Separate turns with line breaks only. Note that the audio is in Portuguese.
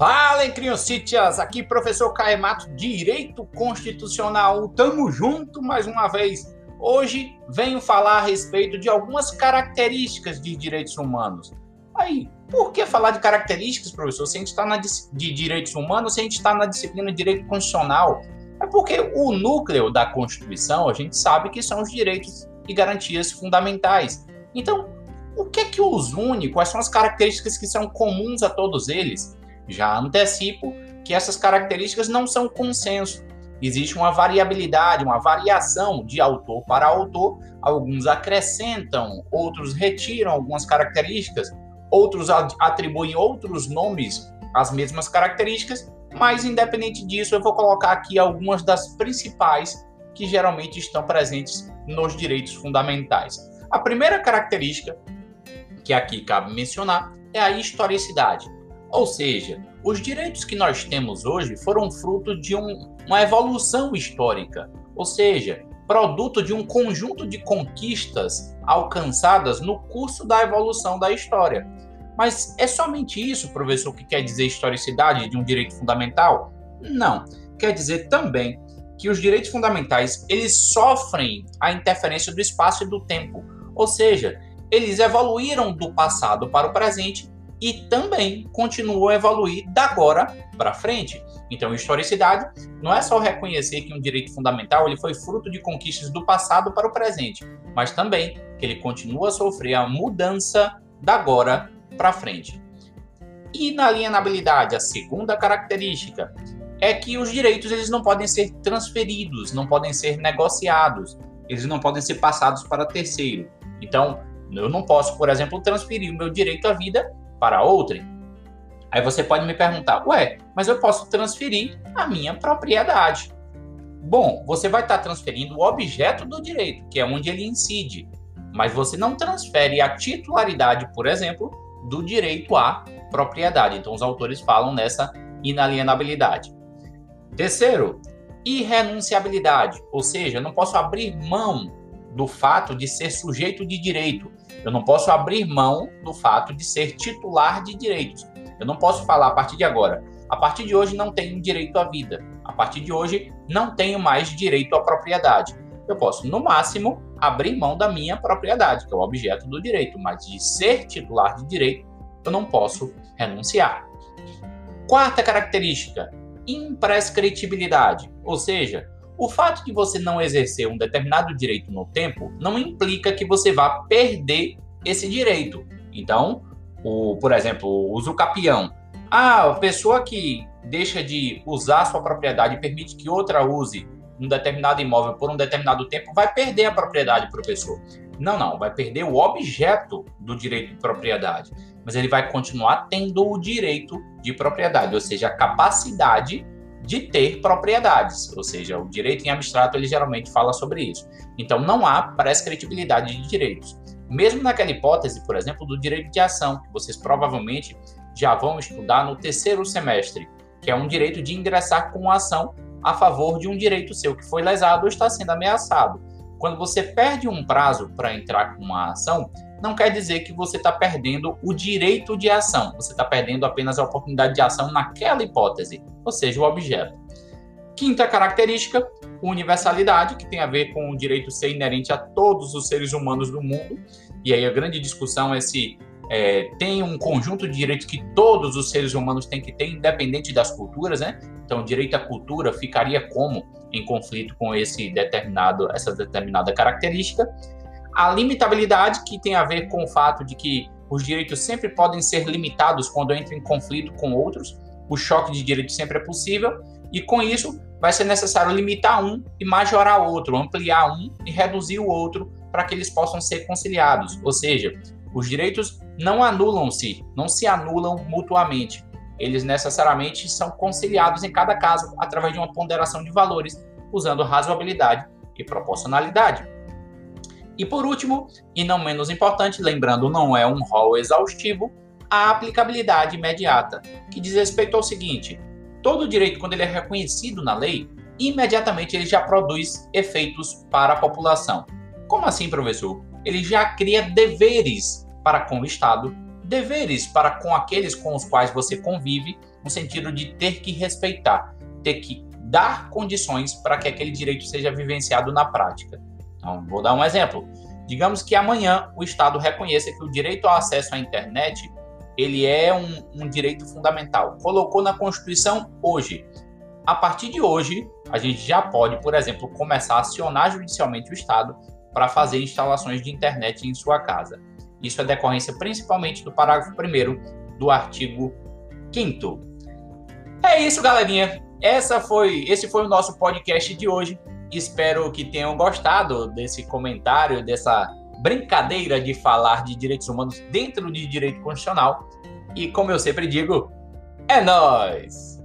Fala, criancítias! Aqui, professor Caemato, Direito Constitucional. Tamo junto mais uma vez. Hoje venho falar a respeito de algumas características de direitos humanos. Aí, por que falar de características, professor, se a gente está na de direitos humanos, se a gente está na disciplina de direito constitucional? É porque o núcleo da Constituição, a gente sabe que são os direitos e garantias fundamentais. Então, o que é que os une? Quais são as características que são comuns a todos eles? Já antecipo que essas características não são consenso. Existe uma variabilidade, uma variação de autor para autor. Alguns acrescentam, outros retiram algumas características, outros atribuem outros nomes às mesmas características, mas independente disso, eu vou colocar aqui algumas das principais que geralmente estão presentes nos direitos fundamentais. A primeira característica que aqui cabe mencionar é a historicidade. Ou seja, os direitos que nós temos hoje foram fruto de um, uma evolução histórica, ou seja, produto de um conjunto de conquistas alcançadas no curso da evolução da história. Mas é somente isso, professor, que quer dizer historicidade de um direito fundamental? Não. Quer dizer também que os direitos fundamentais eles sofrem a interferência do espaço e do tempo, ou seja, eles evoluíram do passado para o presente e também continuou a evoluir da agora para frente. Então, historicidade não é só reconhecer que um direito fundamental ele foi fruto de conquistas do passado para o presente, mas também que ele continua a sofrer a mudança da agora para frente. Inalienabilidade, a segunda característica, é que os direitos eles não podem ser transferidos, não podem ser negociados, eles não podem ser passados para terceiro. Então, eu não posso, por exemplo, transferir o meu direito à vida para outrem. Aí você pode me perguntar, ué, mas eu posso transferir a minha propriedade. Bom, você vai estar transferindo o objeto do direito, que é onde ele incide, mas você não transfere a titularidade, por exemplo, do direito à propriedade. Então, os autores falam nessa inalienabilidade. Terceiro, irrenunciabilidade, ou seja, eu não posso abrir mão do fato de ser sujeito de direito. Eu não posso abrir mão do fato de ser titular de direitos. Eu não posso falar a partir de agora. A partir de hoje não tenho direito à vida. A partir de hoje não tenho mais direito à propriedade. Eu posso, no máximo, abrir mão da minha propriedade, que é o objeto do direito, mas de ser titular de direito, eu não posso renunciar. Quarta característica, imprescritibilidade, ou seja, o fato de você não exercer um determinado direito no tempo não implica que você vá perder esse direito. Então, o, por exemplo, o usucapião. Ah, a pessoa que deixa de usar sua propriedade e permite que outra use um determinado imóvel por um determinado tempo vai perder a propriedade, professor. Não, não, vai perder o objeto do direito de propriedade, mas ele vai continuar tendo o direito de propriedade, ou seja, a capacidade de ter propriedades, ou seja, o direito em abstrato ele geralmente fala sobre isso. Então não há prescritibilidade de direitos. Mesmo naquela hipótese, por exemplo, do direito de ação, que vocês provavelmente já vão estudar no terceiro semestre, que é um direito de ingressar com ação a favor de um direito seu que foi lesado ou está sendo ameaçado. Quando você perde um prazo para entrar com uma ação, não quer dizer que você está perdendo o direito de ação, você está perdendo apenas a oportunidade de ação naquela hipótese, ou seja, o objeto. Quinta característica, universalidade, que tem a ver com o direito ser inerente a todos os seres humanos do mundo. E aí a grande discussão é se é, tem um conjunto de direitos que todos os seres humanos têm que ter, independente das culturas, né? Então, direito à cultura ficaria como em conflito com esse determinado, essa determinada característica. A limitabilidade, que tem a ver com o fato de que os direitos sempre podem ser limitados quando entram em conflito com outros, o choque de direitos sempre é possível, e com isso vai ser necessário limitar um e majorar outro, ampliar um e reduzir o outro para que eles possam ser conciliados. Ou seja, os direitos não anulam-se, não se anulam mutuamente. Eles necessariamente são conciliados em cada caso através de uma ponderação de valores, usando razoabilidade e proporcionalidade. E por último, e não menos importante, lembrando, não é um rol exaustivo, a aplicabilidade imediata, que diz respeito ao seguinte: todo direito, quando ele é reconhecido na lei, imediatamente ele já produz efeitos para a população. Como assim, professor? Ele já cria deveres para com o Estado deveres para com aqueles com os quais você convive, no sentido de ter que respeitar, ter que dar condições para que aquele direito seja vivenciado na prática. Então, vou dar um exemplo. Digamos que amanhã o Estado reconheça que o direito ao acesso à internet ele é um, um direito fundamental. Colocou na Constituição hoje. A partir de hoje, a gente já pode, por exemplo, começar a acionar judicialmente o Estado para fazer instalações de internet em sua casa. Isso é decorrência principalmente do parágrafo 1 do artigo 5 É isso, galerinha. Essa foi, esse foi o nosso podcast de hoje. Espero que tenham gostado desse comentário, dessa brincadeira de falar de direitos humanos dentro de direito constitucional. E como eu sempre digo, é nós.